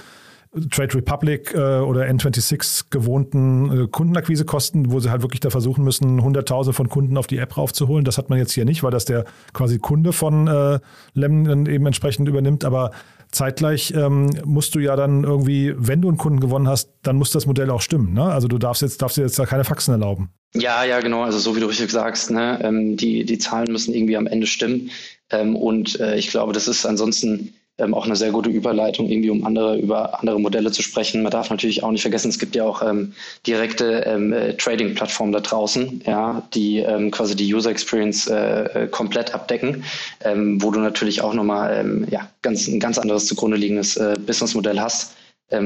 Trade Republic äh, oder N26 gewohnten äh, Kundenakquisekosten, wo sie halt wirklich da versuchen müssen, Hunderttausende von Kunden auf die App raufzuholen. Das hat man jetzt hier nicht, weil das der quasi Kunde von äh, Lemon eben entsprechend übernimmt. Aber zeitgleich ähm, musst du ja dann irgendwie, wenn du einen Kunden gewonnen hast, dann muss das Modell auch stimmen. Ne? Also du darfst jetzt, darfst dir jetzt da keine Faxen erlauben. Ja, ja, genau. Also so wie du richtig sagst, ne? Ähm, die, die Zahlen müssen irgendwie am Ende stimmen. Ähm, und äh, ich glaube, das ist ansonsten ähm, auch eine sehr gute Überleitung, irgendwie um andere über andere Modelle zu sprechen. Man darf natürlich auch nicht vergessen, es gibt ja auch ähm, direkte ähm, äh, Trading-Plattformen da draußen, ja, die ähm, quasi die User Experience äh, äh, komplett abdecken, ähm, wo du natürlich auch nochmal ähm, ja, ganz, ein ganz anderes zugrunde liegendes äh, Businessmodell hast.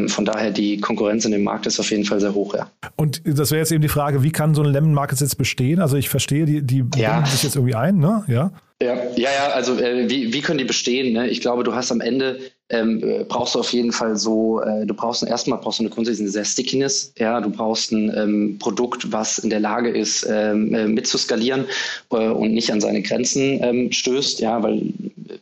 Von daher die Konkurrenz in dem Markt ist auf jeden Fall sehr hoch, ja. Und das wäre jetzt eben die Frage, wie kann so ein Lemon Market jetzt bestehen? Also ich verstehe, die, die ja. sich jetzt irgendwie ein, ne? Ja. Ja, ja, ja also äh, wie, wie können die bestehen? Ne? Ich glaube, du hast am Ende, ähm, äh, brauchst du auf jeden Fall so, äh, du brauchst erstmal brauchst du eine grundsätzlich eine sehr Stickiness, ja, du brauchst ein ähm, Produkt, was in der Lage ist, ähm, äh, mitzuskalieren äh, und nicht an seine Grenzen ähm, stößt, ja, weil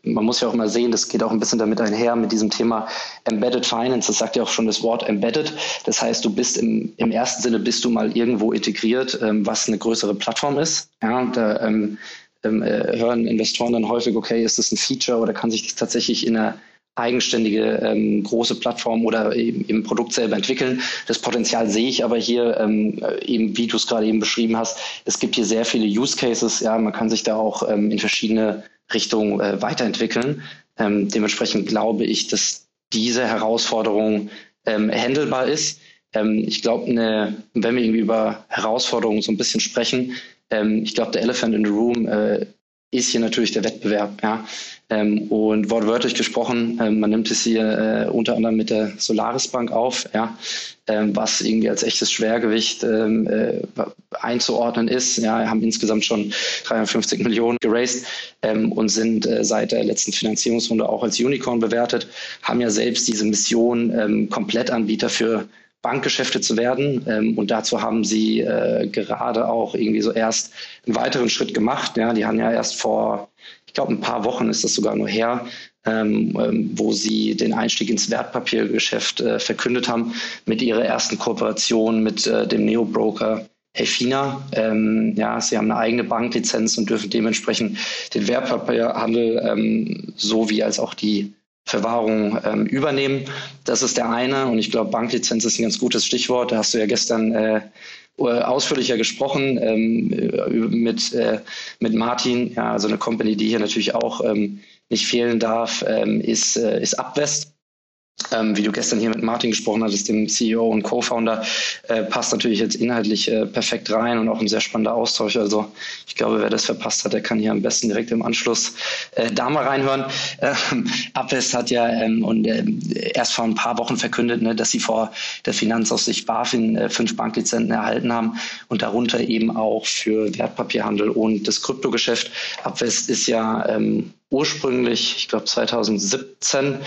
man muss ja auch mal sehen, das geht auch ein bisschen damit einher mit diesem Thema Embedded Finance, das sagt ja auch schon das Wort Embedded, das heißt, du bist im, im ersten Sinne bist du mal irgendwo integriert, ähm, was eine größere Plattform ist, ja, da, ähm, ähm, äh, hören Investoren dann häufig, okay, ist das ein Feature oder kann sich das tatsächlich in einer eigenständige ähm, große Plattform oder eben im Produkt selber entwickeln. Das Potenzial sehe ich aber hier ähm, eben, wie du es gerade eben beschrieben hast. Es gibt hier sehr viele Use Cases. Ja, man kann sich da auch ähm, in verschiedene Richtungen äh, weiterentwickeln. Ähm, dementsprechend glaube ich, dass diese Herausforderung ähm, handelbar ist. Ähm, ich glaube, wenn wir irgendwie über Herausforderungen so ein bisschen sprechen, ähm, ich glaube, der Elephant in the Room äh, ist hier natürlich der Wettbewerb. Ja. Ähm, und wortwörtlich gesprochen, ähm, man nimmt es hier äh, unter anderem mit der Solaris Bank auf, ja, ähm, was irgendwie als echtes Schwergewicht ähm, äh, einzuordnen ist. Ja, haben insgesamt schon 350 Millionen geraced ähm, und sind äh, seit der letzten Finanzierungsrunde auch als Unicorn bewertet, haben ja selbst diese Mission, ähm, Komplettanbieter für Bankgeschäfte zu werden. Ähm, und dazu haben sie äh, gerade auch irgendwie so erst einen weiteren Schritt gemacht. Ja, die haben ja erst vor, ich glaube, ein paar Wochen ist das sogar nur her, ähm, ähm, wo sie den Einstieg ins Wertpapiergeschäft äh, verkündet haben mit ihrer ersten Kooperation mit äh, dem Neo-Broker Helfina. Ähm, ja, sie haben eine eigene Banklizenz und dürfen dementsprechend den Wertpapierhandel ähm, sowie als auch die Verwahrung ähm, übernehmen. Das ist der eine. Und ich glaube, Banklizenz ist ein ganz gutes Stichwort. Da hast du ja gestern äh, ausführlicher gesprochen ähm, äh, mit, äh, mit Martin. Ja, also eine Company, die hier natürlich auch ähm, nicht fehlen darf, ähm, ist, äh, ist Abwest. Ähm, wie du gestern hier mit Martin gesprochen hattest, dem CEO und Co-Founder, äh, passt natürlich jetzt inhaltlich äh, perfekt rein und auch ein sehr spannender Austausch. Also ich glaube, wer das verpasst hat, der kann hier am besten direkt im Anschluss äh, da mal reinhören. Ähm, Abwest hat ja ähm, und äh, erst vor ein paar Wochen verkündet, ne, dass sie vor der Finanzaussicht BaFin äh, fünf Banklizenzen erhalten haben und darunter eben auch für Wertpapierhandel und das Kryptogeschäft. Abwest ist ja ähm, ursprünglich, ich glaube 2017,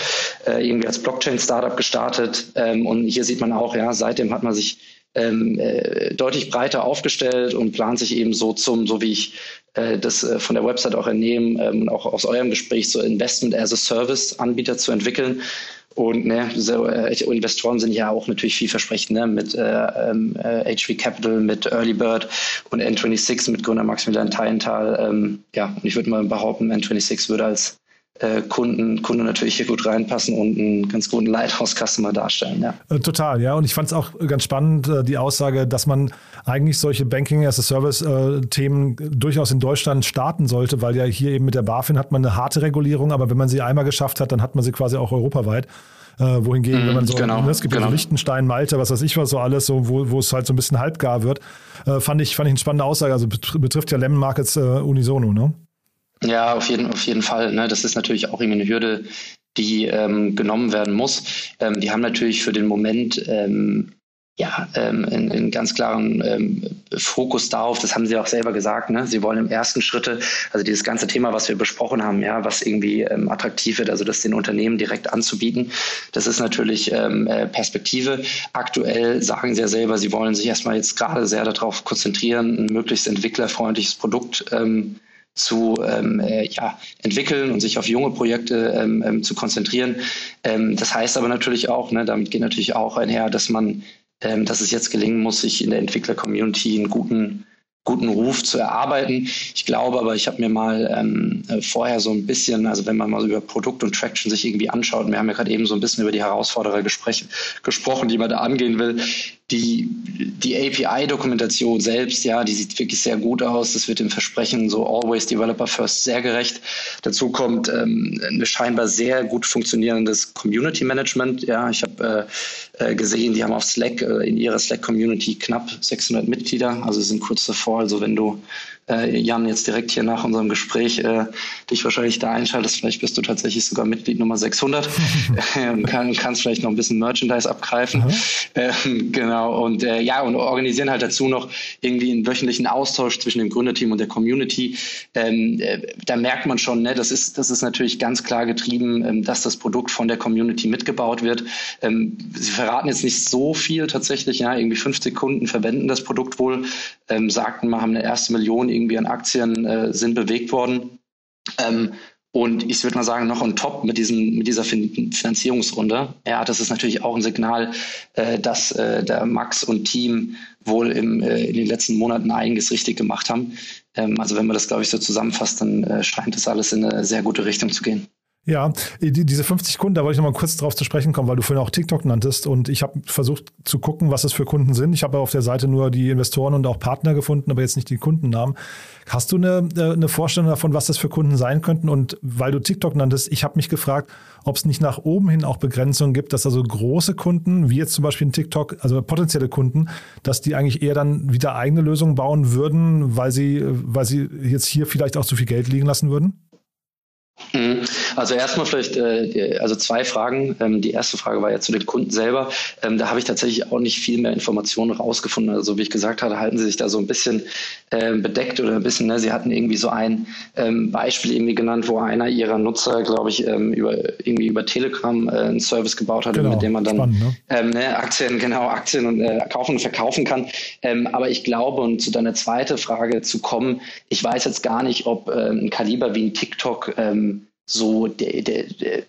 äh, irgendwie als Blockchain-Startup gestartet. Ähm, und hier sieht man auch, ja, seitdem hat man sich ähm, äh, deutlich breiter aufgestellt und plant sich eben so zum, so wie ich äh, das äh, von der Website auch entnehmen, ähm, auch aus eurem Gespräch, so Investment as a Service Anbieter zu entwickeln. Und ne, so, äh, Investoren sind ja auch natürlich vielversprechend ne, mit äh, ähm, äh, HV Capital, mit Early Bird und N26 mit Gründer Maximilian Teilenthal. Ähm, ja, und ich würde mal behaupten, N26 würde als äh, Kunden, Kunde natürlich hier gut reinpassen und einen ganz guten Lighthouse-Customer darstellen. Ja. Äh, total, ja. Und ich fand es auch ganz spannend, äh, die Aussage, dass man eigentlich solche Banking-as-a-Service-Themen durchaus in Deutschland starten sollte, weil ja hier eben mit der BaFin hat man eine harte Regulierung, aber wenn man sie einmal geschafft hat, dann hat man sie quasi auch europaweit. Äh, wohingegen, mm, wenn man so, genau, ne, es gibt genau. ja so genau. Liechtenstein, Malte, was weiß ich was, so alles, so, wo, wo es halt so ein bisschen halbgar wird, äh, fand, ich, fand ich eine spannende Aussage. Also betrifft ja Lemon Markets äh, unisono, ne? Ja, auf jeden, auf jeden Fall. Ne? Das ist natürlich auch irgendwie eine Hürde, die ähm, genommen werden muss. Ähm, die haben natürlich für den Moment ähm, ja, ähm, einen, einen ganz klaren ähm, Fokus darauf, das haben Sie auch selber gesagt, ne? Sie wollen im ersten Schritte, also dieses ganze Thema, was wir besprochen haben, ja, was irgendwie ähm, attraktiv wird, also das den Unternehmen direkt anzubieten, das ist natürlich ähm, äh, Perspektive. Aktuell sagen Sie ja selber, Sie wollen sich erstmal jetzt gerade sehr darauf konzentrieren, ein möglichst entwicklerfreundliches Produkt ähm, zu ähm, äh, ja, entwickeln und sich auf junge Projekte ähm, ähm, zu konzentrieren. Ähm, das heißt aber natürlich auch, ne, damit geht natürlich auch einher, dass man, ähm, dass es jetzt gelingen muss, sich in der Entwickler-Community einen guten guten Ruf zu erarbeiten. Ich glaube aber, ich habe mir mal ähm, äh, vorher so ein bisschen, also wenn man mal über Produkt und Traction sich irgendwie anschaut, wir haben ja gerade eben so ein bisschen über die Herausforderer gesprochen, die man da angehen will die, die API-Dokumentation selbst, ja, die sieht wirklich sehr gut aus. Das wird dem Versprechen so Always Developer First sehr gerecht. Dazu kommt ähm, ein scheinbar sehr gut funktionierendes Community Management. Ja, ich habe äh, äh, gesehen, die haben auf Slack äh, in ihrer Slack Community knapp 600 Mitglieder. Also sind kurz davor. Also wenn du äh, Jan, jetzt direkt hier nach unserem Gespräch äh, dich wahrscheinlich da einschaltest. Vielleicht bist du tatsächlich sogar Mitglied Nummer 600 und <laughs> kann, kannst vielleicht noch ein bisschen Merchandise abgreifen. Mhm. Ähm, genau. Und äh, ja, und organisieren halt dazu noch irgendwie einen wöchentlichen Austausch zwischen dem Gründerteam und der Community. Ähm, äh, da merkt man schon, ne, das ist, das ist natürlich ganz klar getrieben, ähm, dass das Produkt von der Community mitgebaut wird. Ähm, sie verraten jetzt nicht so viel tatsächlich, ja, irgendwie 50 Kunden verwenden das Produkt wohl, ähm, sagten mal, haben eine erste Million irgendwie an Aktien äh, sind bewegt worden. Ähm, und ich würde mal sagen, noch on top mit, diesem, mit dieser Finanzierungsrunde, ja, das ist natürlich auch ein Signal, äh, dass äh, der Max und Team wohl im, äh, in den letzten Monaten einiges richtig gemacht haben. Ähm, also wenn man das, glaube ich, so zusammenfasst, dann äh, scheint das alles in eine sehr gute Richtung zu gehen. Ja, die, diese 50 Kunden, da wollte ich noch mal kurz drauf zu sprechen kommen, weil du vorhin auch TikTok nanntest und ich habe versucht zu gucken, was es für Kunden sind. Ich habe auf der Seite nur die Investoren und auch Partner gefunden, aber jetzt nicht die Kundennamen. Hast du eine, äh, eine Vorstellung davon, was das für Kunden sein könnten? Und weil du TikTok nanntest, ich habe mich gefragt, ob es nicht nach oben hin auch Begrenzungen gibt, dass also große Kunden, wie jetzt zum Beispiel in TikTok, also potenzielle Kunden, dass die eigentlich eher dann wieder eigene Lösungen bauen würden, weil sie, weil sie jetzt hier vielleicht auch zu viel Geld liegen lassen würden? Mhm. Also erstmal vielleicht, äh, also zwei Fragen. Ähm, die erste Frage war ja zu den Kunden selber. Ähm, da habe ich tatsächlich auch nicht viel mehr Informationen rausgefunden. Also wie ich gesagt hatte, halten sie sich da so ein bisschen ähm, bedeckt oder ein bisschen, ne, sie hatten irgendwie so ein Beispiel irgendwie genannt, wo einer ihrer Nutzer, glaube ich, über, irgendwie über Telegram äh, einen Service gebaut hat, genau. mit dem man dann Spannend, ne? ne? Aktien, genau, Aktien und äh, kaufen und verkaufen kann. aber ich glaube, und zu deiner zweiten Frage zu kommen, ich weiß jetzt gar nicht, ob ein Kaliber wie ein TikTok so der, der, der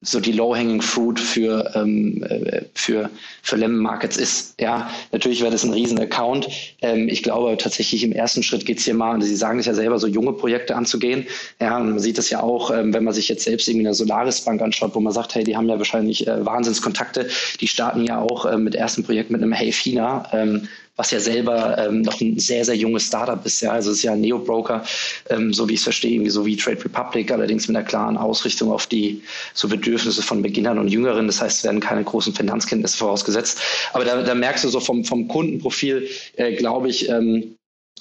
so die low-hanging fruit für, ähm, äh, für, für Lemon Markets ist. Ja, natürlich wäre das ein riesen Account. Ähm, ich glaube tatsächlich im ersten Schritt geht es hier mal, Sie sagen es ja selber, so junge Projekte anzugehen. Ja, und man sieht das ja auch, ähm, wenn man sich jetzt selbst irgendwie eine Solaris Bank anschaut, wo man sagt, hey, die haben ja wahrscheinlich äh, Wahnsinnskontakte. Die starten ja auch äh, mit ersten Projekt mit einem Hey Fina. Ähm, was ja selber ähm, noch ein sehr, sehr junges Startup ist. Ja, also es ist ja ein Neo-Broker, ähm, so wie ich es verstehe, irgendwie so wie Trade Republic, allerdings mit einer klaren Ausrichtung auf die so Bedürfnisse von Beginnern und Jüngeren. Das heißt, es werden keine großen Finanzkenntnisse vorausgesetzt. Aber da, da merkst du so vom, vom Kundenprofil, äh, glaube ich, ähm,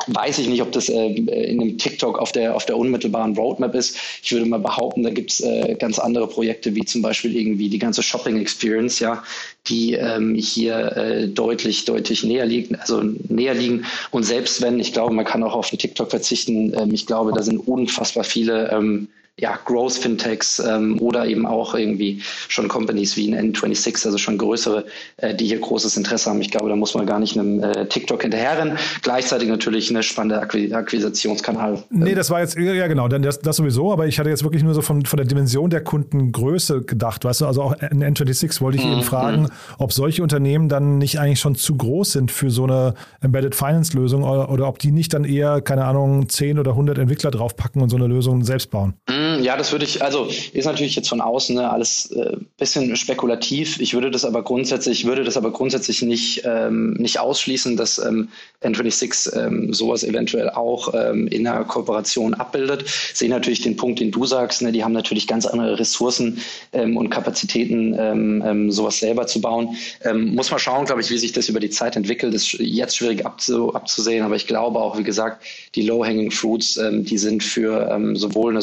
Weiß ich nicht, ob das äh, in einem TikTok auf der, auf der unmittelbaren Roadmap ist. Ich würde mal behaupten, da gibt es äh, ganz andere Projekte, wie zum Beispiel irgendwie die ganze Shopping Experience, ja, die ähm, hier äh, deutlich, deutlich näher liegen, also näher liegen. Und selbst wenn, ich glaube, man kann auch auf den TikTok verzichten, ähm, ich glaube, da sind unfassbar viele ähm, ja, Growth Fintechs ähm, oder eben auch irgendwie schon Companies wie ein N26, also schon größere, äh, die hier großes Interesse haben. Ich glaube, da muss man gar nicht einem äh, TikTok hinterherrennen. Gleichzeitig natürlich eine spannende Akquis Akquisitionskanal. Nee, das war jetzt, ja genau, das, das sowieso, aber ich hatte jetzt wirklich nur so von, von der Dimension der Kundengröße gedacht, weißt du, also auch ein N26 wollte ich mhm. eben fragen, mhm. ob solche Unternehmen dann nicht eigentlich schon zu groß sind für so eine Embedded Finance Lösung oder, oder ob die nicht dann eher, keine Ahnung, 10 oder 100 Entwickler draufpacken und so eine Lösung selbst bauen. Mhm. Ja, das würde ich, also ist natürlich jetzt von außen ne, alles äh, bisschen spekulativ. Ich würde das aber grundsätzlich, würde das aber grundsätzlich nicht, ähm, nicht ausschließen, dass ähm, N26 ähm, sowas eventuell auch ähm, in einer Kooperation abbildet. Sehe natürlich den Punkt, den du sagst, ne, die haben natürlich ganz andere Ressourcen ähm, und Kapazitäten, ähm, sowas selber zu bauen. Muss man schauen, glaube ich, wie sich das über die Zeit entwickelt. Das ist jetzt schwierig abzu, abzusehen, aber ich glaube auch, wie gesagt, die Low-Hanging Fruits, die sind für sowohl eine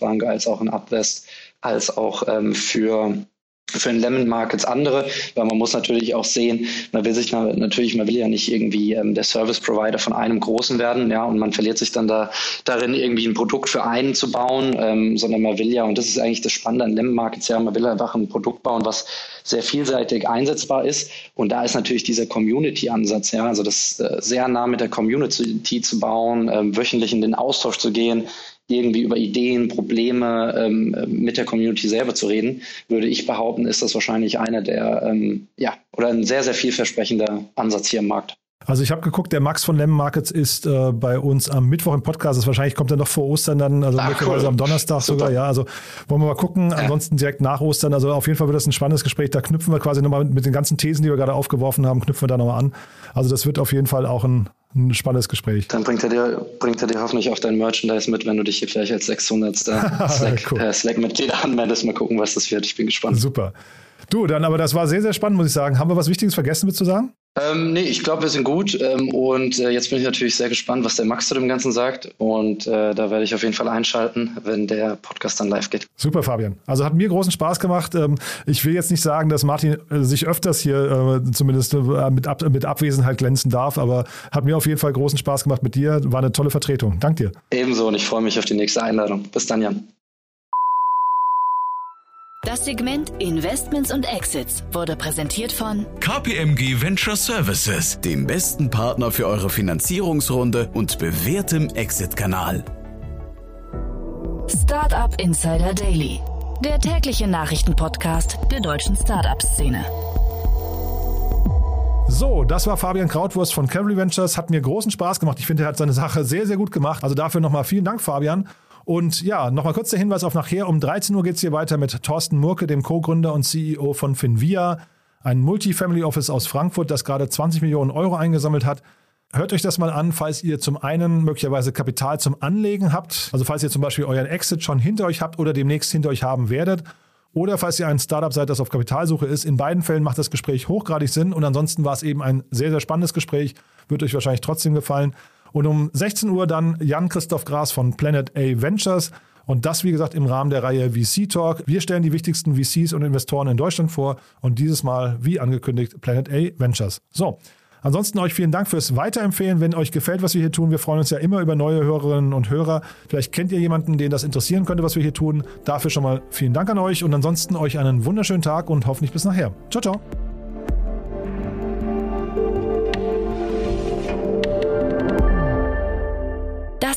Solaris-Bank als auch ein Upwest als auch ähm, für für den Lemon Markets andere, weil man muss natürlich auch sehen, man will sich natürlich, man will ja nicht irgendwie ähm, der Service Provider von einem großen werden, ja, und man verliert sich dann da darin, irgendwie ein Produkt für einen zu bauen, ähm, sondern man will ja, und das ist eigentlich das Spannende an Lemon Markets, ja, man will einfach ein Produkt bauen, was sehr vielseitig einsetzbar ist. Und da ist natürlich dieser Community-Ansatz, ja, also das äh, sehr nah mit der Community zu bauen, äh, wöchentlich in den Austausch zu gehen, irgendwie über Ideen, Probleme ähm, mit der Community selber zu reden, würde ich behaupten, ist das wahrscheinlich einer der, ähm, ja, oder ein sehr, sehr vielversprechender Ansatz hier im Markt. Also ich habe geguckt, der Max von Lemon Markets ist äh, bei uns am Mittwoch im Podcast. Das wahrscheinlich kommt er noch vor Ostern dann, also Ach, möglicherweise cool. am Donnerstag Super. sogar. Ja, also wollen wir mal gucken. Ja. Ansonsten direkt nach Ostern. Also auf jeden Fall wird das ein spannendes Gespräch. Da knüpfen wir quasi nochmal mit, mit den ganzen Thesen, die wir gerade aufgeworfen haben, knüpfen wir da nochmal an. Also das wird auf jeden Fall auch ein, ein spannendes Gespräch. Dann bringt er, dir, bringt er dir hoffentlich auch dein Merchandise mit, wenn du dich hier vielleicht als 600. <laughs> Slack-Mitglied cool. äh, Slack anmeldest. Mal gucken, was das wird. Ich bin gespannt. Super. Du, dann aber das war sehr, sehr spannend, muss ich sagen. Haben wir was Wichtiges vergessen mit zu sagen? Ähm, nee, ich glaube, wir sind gut. Ähm, und äh, jetzt bin ich natürlich sehr gespannt, was der Max zu dem Ganzen sagt. Und äh, da werde ich auf jeden Fall einschalten, wenn der Podcast dann live geht. Super, Fabian. Also hat mir großen Spaß gemacht. Ähm, ich will jetzt nicht sagen, dass Martin äh, sich öfters hier äh, zumindest äh, mit, Ab mit Abwesenheit glänzen darf, aber hat mir auf jeden Fall großen Spaß gemacht mit dir. War eine tolle Vertretung. Dank dir. Ebenso und ich freue mich auf die nächste Einladung. Bis dann, Jan. Das Segment Investments und Exits wurde präsentiert von KPMG Venture Services, dem besten Partner für eure Finanzierungsrunde und bewährtem Exit-Kanal. Startup Insider Daily, der tägliche Nachrichtenpodcast der deutschen Startup-Szene. So, das war Fabian Krautwurst von Cavalry Ventures. Hat mir großen Spaß gemacht. Ich finde, er hat seine Sache sehr, sehr gut gemacht. Also dafür nochmal vielen Dank, Fabian. Und ja, nochmal kurz der Hinweis auf nachher. Um 13 Uhr geht es hier weiter mit Thorsten Murke, dem Co-Gründer und CEO von Finvia, ein Multifamily Office aus Frankfurt, das gerade 20 Millionen Euro eingesammelt hat. Hört euch das mal an, falls ihr zum einen möglicherweise Kapital zum Anlegen habt, also falls ihr zum Beispiel euren Exit schon hinter euch habt oder demnächst hinter euch haben werdet, oder falls ihr ein Startup seid, das auf Kapitalsuche ist. In beiden Fällen macht das Gespräch hochgradig Sinn und ansonsten war es eben ein sehr, sehr spannendes Gespräch, wird euch wahrscheinlich trotzdem gefallen. Und um 16 Uhr dann Jan-Christoph Gras von Planet A Ventures. Und das, wie gesagt, im Rahmen der Reihe VC Talk. Wir stellen die wichtigsten VCs und Investoren in Deutschland vor und dieses Mal, wie angekündigt, Planet A Ventures. So, Ansonsten euch vielen Dank fürs Weiterempfehlen. Wenn euch gefällt, was wir hier tun, wir freuen uns ja immer über neue Hörerinnen und Hörer. Vielleicht kennt ihr jemanden, den das interessieren könnte, was wir hier tun. Dafür schon mal vielen Dank an euch und ansonsten euch einen wunderschönen Tag und hoffentlich bis nachher. Ciao, ciao.